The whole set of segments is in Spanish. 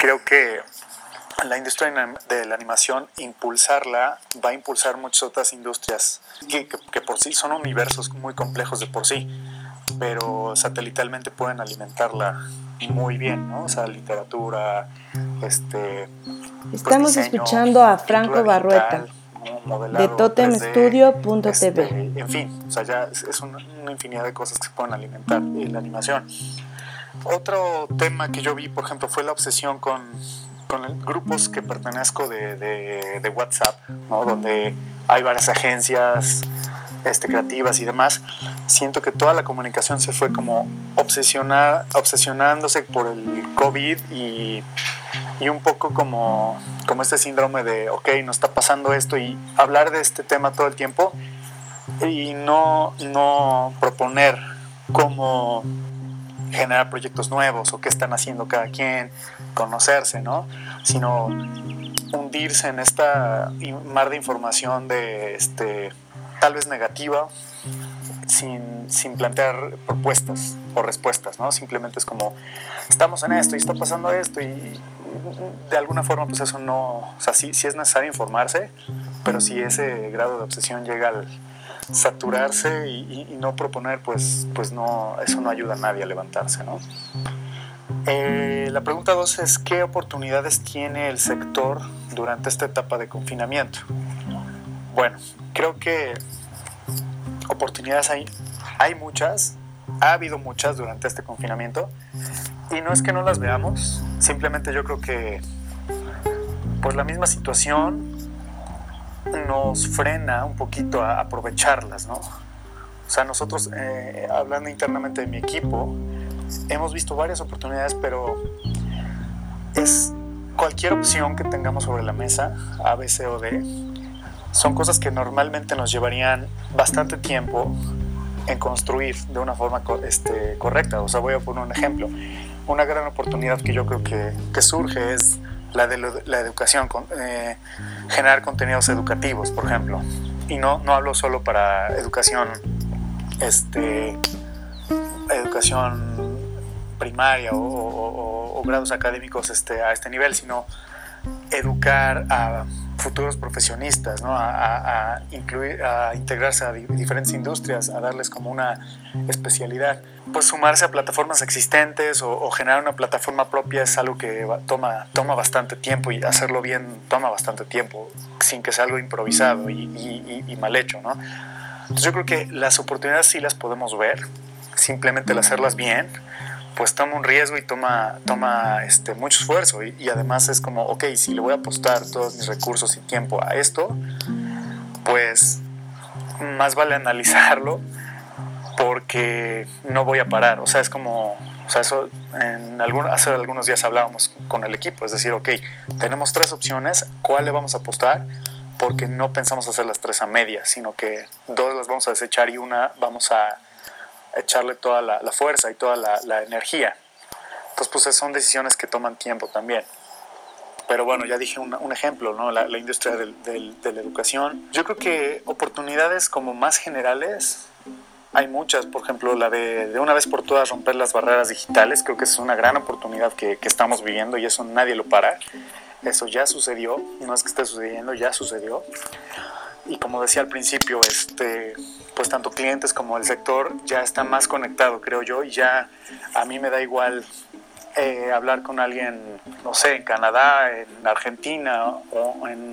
creo que la industria de la animación, impulsarla, va a impulsar muchas otras industrias que, que, por sí son universos muy complejos de por sí, pero satelitalmente pueden alimentarla muy bien, ¿no? O sea, literatura, este... Pues, Estamos escuchando a Franco Barrueta. de totemstudio.tv. Este, en fin, o sea, ya es, una, infinidad de cosas que se pueden alimentar en la animación. Otro tema que yo vi, por ejemplo, fue la obsesión con, con grupos que pertenezco de, de, de WhatsApp, ¿no? donde hay varias agencias este, creativas y demás, siento que toda la comunicación se fue como obsesionar, obsesionándose por el COVID y, y, un poco como, como este síndrome de, ok, nos está pasando esto y hablar de este tema todo el tiempo y no, no proponer cómo generar proyectos nuevos o qué están haciendo cada quien, conocerse, ¿no? Sino hundirse en esta mar de información de este tal vez negativa, sin, sin, plantear propuestas o respuestas, ¿no? Simplemente es como, estamos en esto y está pasando esto y de alguna forma pues eso no, o sea, sí, sí es necesario informarse, pero si ese grado de obsesión llega al saturarse y, no proponer, pues, pues no, eso no ayuda a nadie a levantarse, ¿no? Eh, la pregunta dos es, ¿qué oportunidades tiene el sector durante esta etapa de confinamiento? Bueno, creo que oportunidades hay, hay muchas, ha habido muchas durante este confinamiento y no es que no las veamos, simplemente yo creo que pues la misma situación nos frena un poquito a aprovecharlas, ¿no? O sea, nosotros, eh, hablando internamente de mi equipo, hemos visto varias oportunidades, pero es cualquier opción que tengamos sobre la mesa, A, B, C o D, son cosas que normalmente nos llevarían bastante tiempo en construir de una forma este, correcta. O sea, voy a poner un ejemplo. Una gran oportunidad que yo creo que, que surge es la de la educación, eh, generar contenidos educativos, por ejemplo. Y no, no hablo solo para educación, este, educación primaria o, o grados académicos este, a este nivel, sino educar a futuros profesionistas, ¿no? a, incluir, a integrarse a diferentes industrias, a darles como una especialidad. Pues sumarse a plataformas existentes o, generar una plataforma propia es algo que toma, toma bastante tiempo y hacerlo bien toma bastante tiempo, sin que sea algo improvisado y, mal hecho. ¿no? Entonces yo creo que las oportunidades sí las podemos ver, simplemente el hacerlas bien pues toma un riesgo y toma, toma este, mucho esfuerzo. Y, además es como, ok, si le voy a apostar todos mis recursos y tiempo a esto, pues más vale analizarlo porque no voy a parar. O sea, es como, o sea, eso en algún, hace algunos días hablábamos con el equipo, es decir, ok, tenemos tres opciones, ¿cuál le vamos a apostar? Porque no pensamos hacer las tres a medias, sino que dos las vamos a desechar y una vamos a echarle toda la, fuerza y toda la, energía. Entonces, pues son decisiones que toman tiempo también. Pero bueno, ya dije un, ejemplo, ¿no? La, industria de la educación. Yo creo que oportunidades como más generales hay muchas. Por ejemplo, la de, de una vez por todas romper las barreras digitales. Creo que es una gran oportunidad que, que estamos viviendo y eso nadie lo para. Eso ya sucedió, no es que esté sucediendo, ya sucedió. Y como decía al principio, este, pues tanto clientes como el sector ya está más conectado, creo yo, y ya a mí me da igual eh, hablar con alguien, no sé, en Canadá, en Argentina o en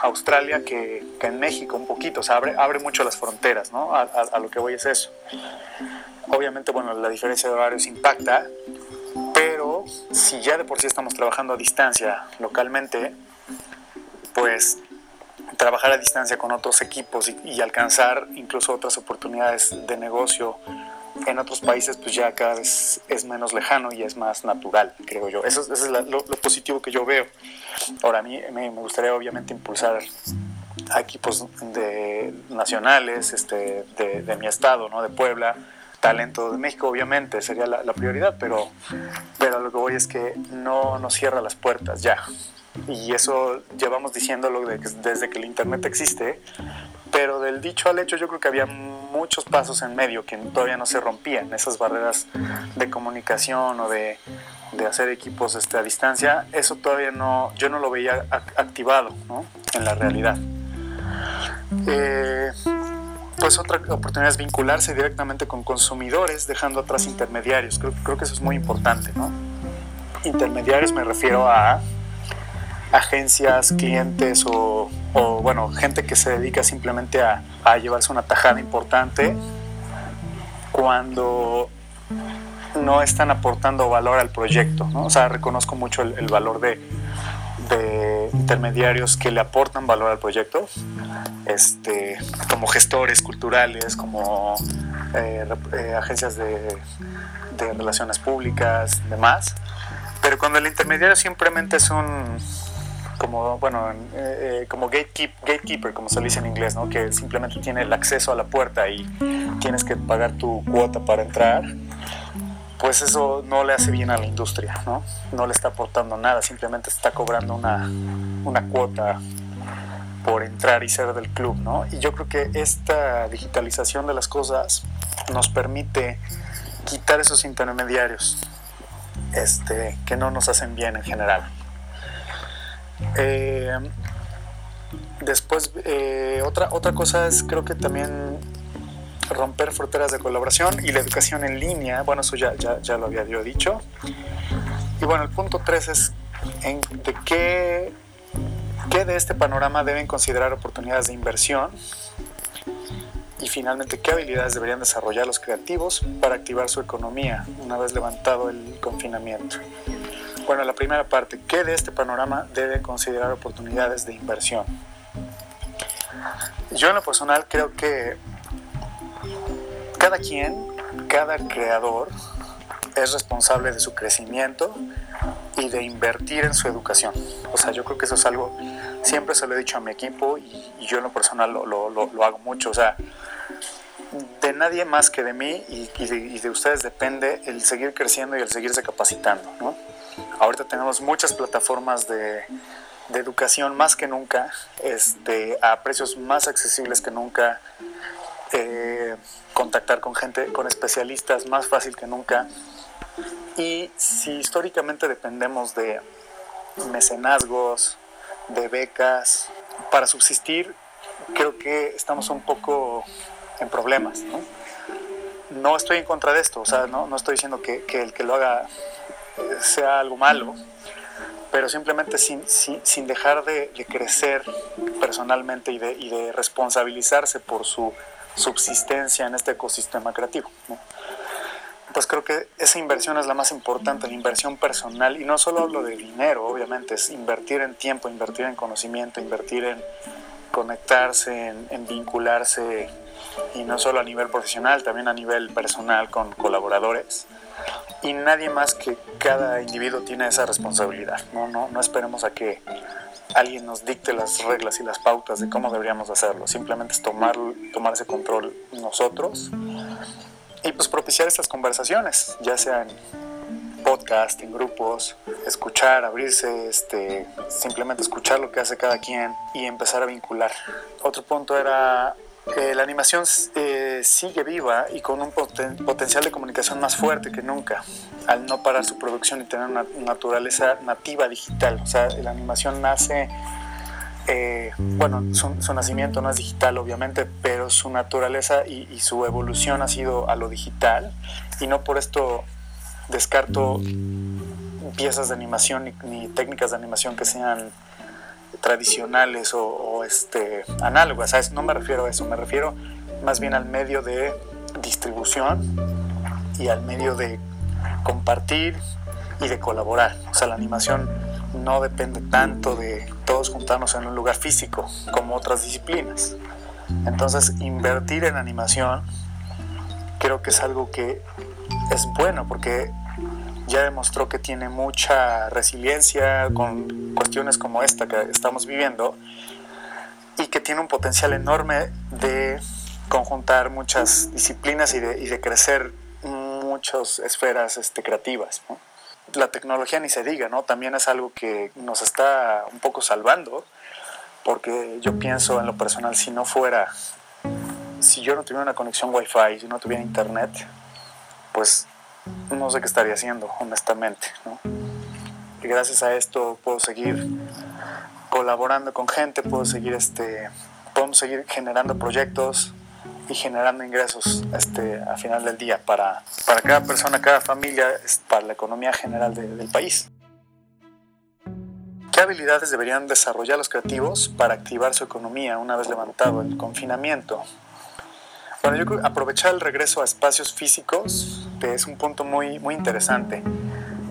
Australia que, en México un poquito, o sea, abre, abre mucho las fronteras, ¿no? A, a, lo que voy es eso. Obviamente, bueno, la diferencia de horarios impacta, pero si ya de por sí estamos trabajando a distancia localmente, pues trabajar a distancia con otros equipos y, alcanzar incluso otras oportunidades de negocio en otros países, pues ya cada vez es menos lejano y es más natural, creo yo. Eso, es lo, positivo que yo veo. Ahora, a mí me, gustaría obviamente impulsar a equipos de, nacionales este, de, mi estado, ¿no? de Puebla, talento de México, obviamente, sería la, prioridad, pero, pero lo que voy es que no nos cierra las puertas ya y eso llevamos diciéndolo desde que el Internet existe, pero del dicho al hecho yo creo que había muchos pasos en medio que todavía no se rompían, esas barreras de comunicación o de, de hacer equipos este, a distancia, eso todavía no, yo no lo veía activado ¿no? en la realidad. Eh, pues otra oportunidad es vincularse directamente con consumidores, dejando atrás intermediarios. Creo, creo que eso es muy importante, ¿no? Intermediarios me refiero a agencias, clientes o, bueno, gente que se dedica simplemente a, llevarse una tajada importante cuando no están aportando valor al proyecto. ¿no? O sea, reconozco mucho el, valor de, intermediarios que le aportan valor al proyecto, este, como gestores culturales, como eh, eh, agencias de, de relaciones públicas, demás. Pero cuando el intermediario simplemente es un como, bueno, eh, eh, como gatekeeper, como se dice en inglés, ¿no? que simplemente tiene el acceso a la puerta y tienes que pagar tu cuota para entrar, pues eso no le hace bien a la industria, ¿no? No le está aportando nada, simplemente está cobrando una, una cuota por entrar y ser del club, ¿no? Y yo creo que esta digitalización de las cosas nos permite quitar esos intermediarios este, que no nos hacen bien en general. Eh, después, eh, otra, otra cosa es creo que también romper fronteras de colaboración y la educación en línea. Bueno, eso ya, ya, ya lo había yo dicho. Y bueno, el punto 3 es en, de qué, qué de este panorama deben considerar oportunidades de inversión y finalmente qué habilidades deberían desarrollar los creativos para activar su economía una vez levantado el confinamiento. Bueno, la primera parte, ¿qué de este panorama debe considerar oportunidades de inversión? Yo en lo personal creo que cada quien, cada creador es responsable de su crecimiento y de invertir en su educación. O sea, yo creo que eso es algo, siempre se lo he dicho a mi equipo y, yo en lo personal lo, lo, hago mucho. O sea, de nadie más que de mí y, de, ustedes depende el seguir creciendo y el seguirse capacitando, ¿no? Ahorita tenemos muchas plataformas de, educación más que nunca, este, a precios más accesibles que nunca, eh, contactar con gente, con especialistas más fácil que nunca. Y si históricamente dependemos de mecenazgos, de becas, para subsistir, creo que estamos un poco en problemas. No, estoy en contra de esto, o sea, no, estoy diciendo que el que lo haga sea algo malo, pero simplemente sin, sin, dejar de, crecer personalmente y de, y de, responsabilizarse por su subsistencia en este ecosistema creativo. Pues creo que esa inversión es la más importante, la inversión personal, y no solo hablo de dinero, obviamente, es invertir en tiempo, invertir en conocimiento, invertir en conectarse, en, en vincularse, y no solo a nivel profesional, también a nivel personal con colaboradores y nadie más que cada individuo tiene esa responsabilidad. No, no, no esperemos a que alguien nos dicte las reglas y las pautas de cómo deberíamos hacerlo. Simplemente es tomar, tomar ese control nosotros y pues propiciar estas conversaciones, ya sea en podcast, en grupos, escuchar, abrirse, este, simplemente escuchar lo que hace cada quien y empezar a vincular. Otro punto era la animación eh, sigue viva y con un potencial de comunicación más fuerte que nunca, al no parar su producción y tener una naturaleza nativa digital. O sea, la animación nace, eh, bueno, su, nacimiento no es digital obviamente, pero su naturaleza y, su evolución ha sido a lo digital y no por esto descarto piezas de animación ni técnicas de animación que sean tradicionales o, este, análogas. No me refiero a eso, me refiero más bien al medio de distribución y al medio de compartir y de colaborar. O sea, la animación no depende tanto de todos juntarnos en un lugar físico como otras disciplinas. Entonces, invertir en animación creo que es algo que es bueno porque ya demostró que tiene mucha resiliencia con cuestiones como esta que estamos viviendo y que tiene un potencial enorme de conjuntar muchas disciplinas y de, crecer muchas esferas este, creativas. La tecnología ni se diga, ¿no? También es algo que nos está un poco salvando, porque yo pienso en lo personal, si no fuera si yo no tuviera una conexión Wi-Fi, si no tuviera internet, pues no sé qué estaría haciendo, honestamente. Y gracias a esto puedo seguir colaborando con gente, puedo seguir este, podemos seguir generando proyectos y generando ingresos este, a final del día para, para cada persona, cada familia, para la economía general del país. ¿Qué habilidades deberían desarrollar los creativos para activar su economía una vez levantado el confinamiento? Bueno, yo creo que aprovechar el regreso a espacios físicos es un punto muy, muy interesante.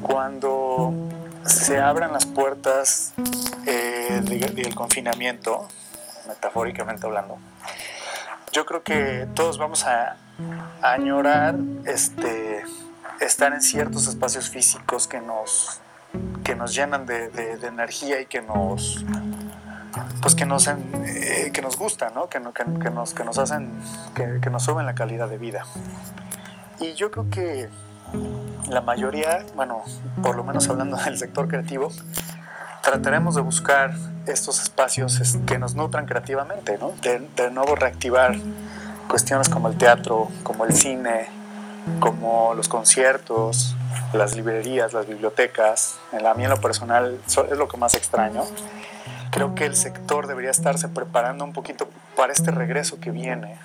Cuando se abran las puertas eh, del confinamiento, metafóricamente hablando, yo creo que todos vamos a, añorar este, estar en ciertos espacios físicos que nos, que nos llenan de, energía y que nos pues que nos, eh, que nos gustan, ¿no? que, que, nos, que nos hacen, que, que, nos suben la calidad de vida. Y yo creo que la mayoría, bueno, por lo menos hablando del sector creativo, trataremos de buscar estos espacios que nos nutran creativamente, ¿no? De, nuevo reactivar cuestiones como el teatro, como el cine, como los conciertos, las librerías, las bibliotecas. En la mía en lo personal es lo que más extraño. Creo que el sector debería estarse preparando un poquito para este regreso que viene.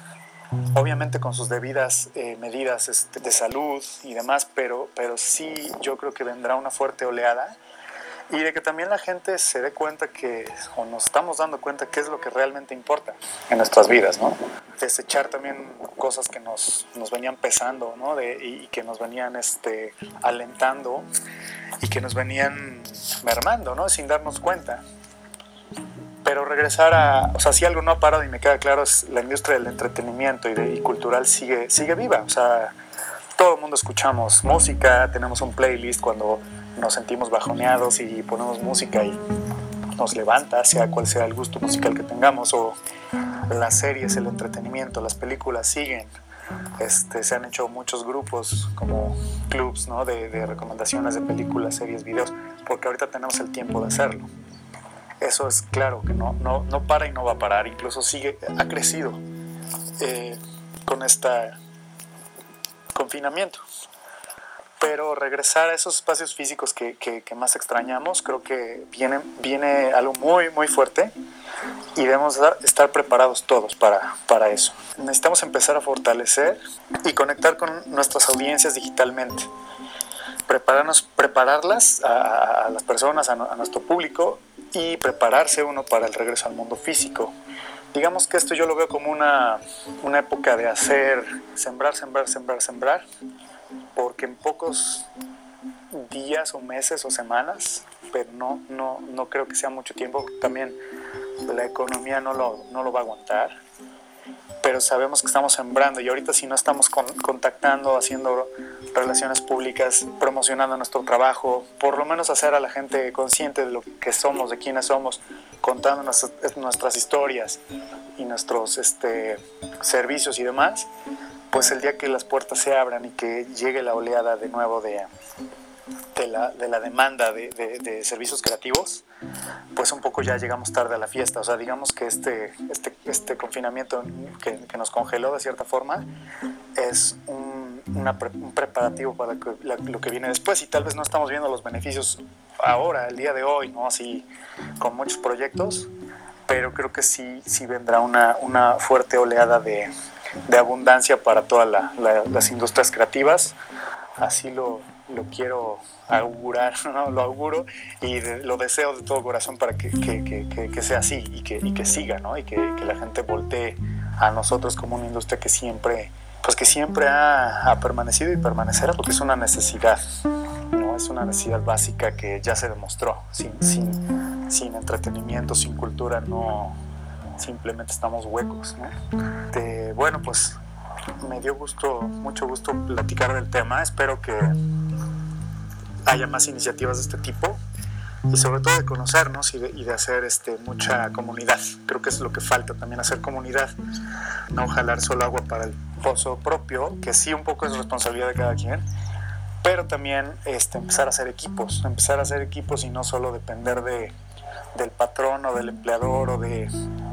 Obviamente con sus debidas eh, medidas este, de salud y demás, pero, pero sí yo creo que vendrá una fuerte oleada y de que también la gente se dé cuenta que, o nos estamos dando cuenta qué es lo que realmente importa en nuestras vidas, ¿no? Desechar también cosas que nos, nos venían pesando, ¿no? De, y, que nos venían este, alentando y que nos venían mermando, ¿no? Sin darnos cuenta. Pero regresar a, o sea, si algo no ha parado y me queda claro es la industria del entretenimiento y, de, y cultural sigue, sigue viva, o sea, todo el mundo escuchamos música, tenemos un playlist cuando nos sentimos bajoneados y ponemos música y nos levanta, sea cual sea el gusto musical que tengamos, o las series, el entretenimiento, las películas siguen. Este, se han hecho muchos grupos como clubs ¿no? de, recomendaciones de películas, series, videos, porque ahorita tenemos el tiempo de hacerlo. Eso es claro que no, no, no para y no va a parar, incluso sigue, ha crecido eh, con este confinamiento pero regresar a esos espacios físicos que, que, más extrañamos, creo que viene, viene algo muy, muy fuerte y debemos estar preparados todos para, para eso. Necesitamos empezar a fortalecer y conectar con nuestras audiencias digitalmente. Prepararnos, prepararlas a, las personas, a, a nuestro público y prepararse uno para el regreso al mundo físico digamos que esto yo lo veo como una, una, época de hacer, sembrar, sembrar, sembrar, sembrar, porque en pocos días o meses o semanas, pero no, no, no creo que sea mucho tiempo, también la economía no lo, no lo va a aguantar, pero sabemos que estamos sembrando y ahorita si no estamos contactando, haciendo relaciones públicas, promocionando nuestro trabajo, por lo menos hacer a la gente consciente de lo que somos, de quiénes somos, contando nuestras, nuestras historias y nuestros este, servicios y demás, pues el día que las puertas se abran y que llegue la oleada de nuevo de, de, la, de la, demanda de, de, servicios creativos, pues un poco ya llegamos tarde a la fiesta. O sea, digamos que este, este, este confinamiento que, que, nos congeló de cierta forma es un, un preparativo para lo que viene después y tal vez no estamos viendo los beneficios ahora, el día de hoy, ¿no? Así con muchos proyectos, pero creo que sí, sí vendrá una, una fuerte oleada de, de abundancia para todas las industrias creativas. Así lo, lo quiero augurar, lo auguro y lo deseo de todo corazón para que, que, que, sea así y que, y que siga ¿no? y que, la gente voltee a nosotros como una industria que siempre, pues que siempre ha, ha, permanecido y permanecerá porque es una necesidad, ¿no? es una necesidad básica que ya se demostró. Sin, sin, sin entretenimiento, sin cultura, no, simplemente estamos huecos. bueno, pues me dio gusto, mucho gusto platicar del tema. Espero que haya más iniciativas de este tipo y sobre todo de conocernos y de, hacer este, mucha comunidad. Creo que es lo que falta también, hacer comunidad, no jalar solo agua para el pozo propio, que sí un poco es responsabilidad de cada quien, pero también este, empezar a hacer equipos, empezar a hacer equipos y no solo depender de, del patrón o del empleador o de,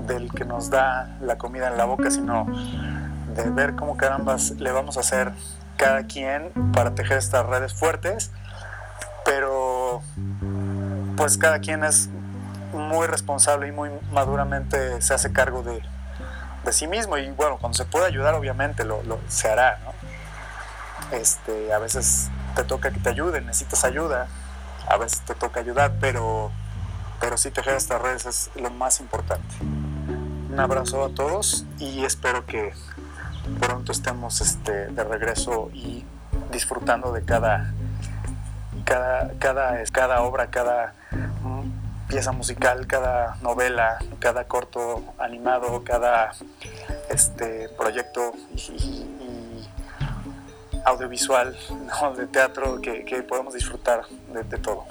del que nos da la comida en la boca, sino de ver cómo carambas le vamos a hacer cada quien para tejer estas redes fuertes, pero pues cada quien es muy responsable y muy maduramente se hace cargo de, de sí mismo y bueno, cuando se puede ayudar obviamente lo, lo, se hará, ¿no? Este, a veces te toca que te ayuden, necesitas ayuda, a veces te toca ayudar, pero, pero sí tejer estas redes es lo más importante. Un abrazo a todos y espero que pronto estemos este, de regreso y disfrutando de cada, cada, cada, cada obra, cada pieza musical, cada novela, cada corto animado, cada este, proyecto y, audiovisual, de teatro, que, podemos disfrutar de, todo.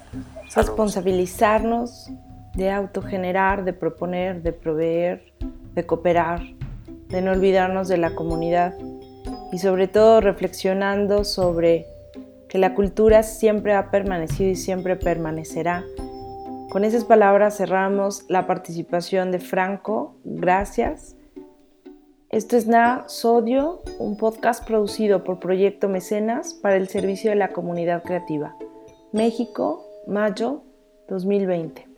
Responsabilizarnos de autogenerar, de proponer, de proveer, de cooperar, de no olvidarnos de la comunidad y sobre todo reflexionando sobre que la cultura siempre ha permanecido y siempre permanecerá con esas palabras cerramos la participación de Franco. Gracias. Esto es Na Sodio, un podcast producido por Proyecto Mecenas para el servicio de la comunidad creativa. México, mayo 2020.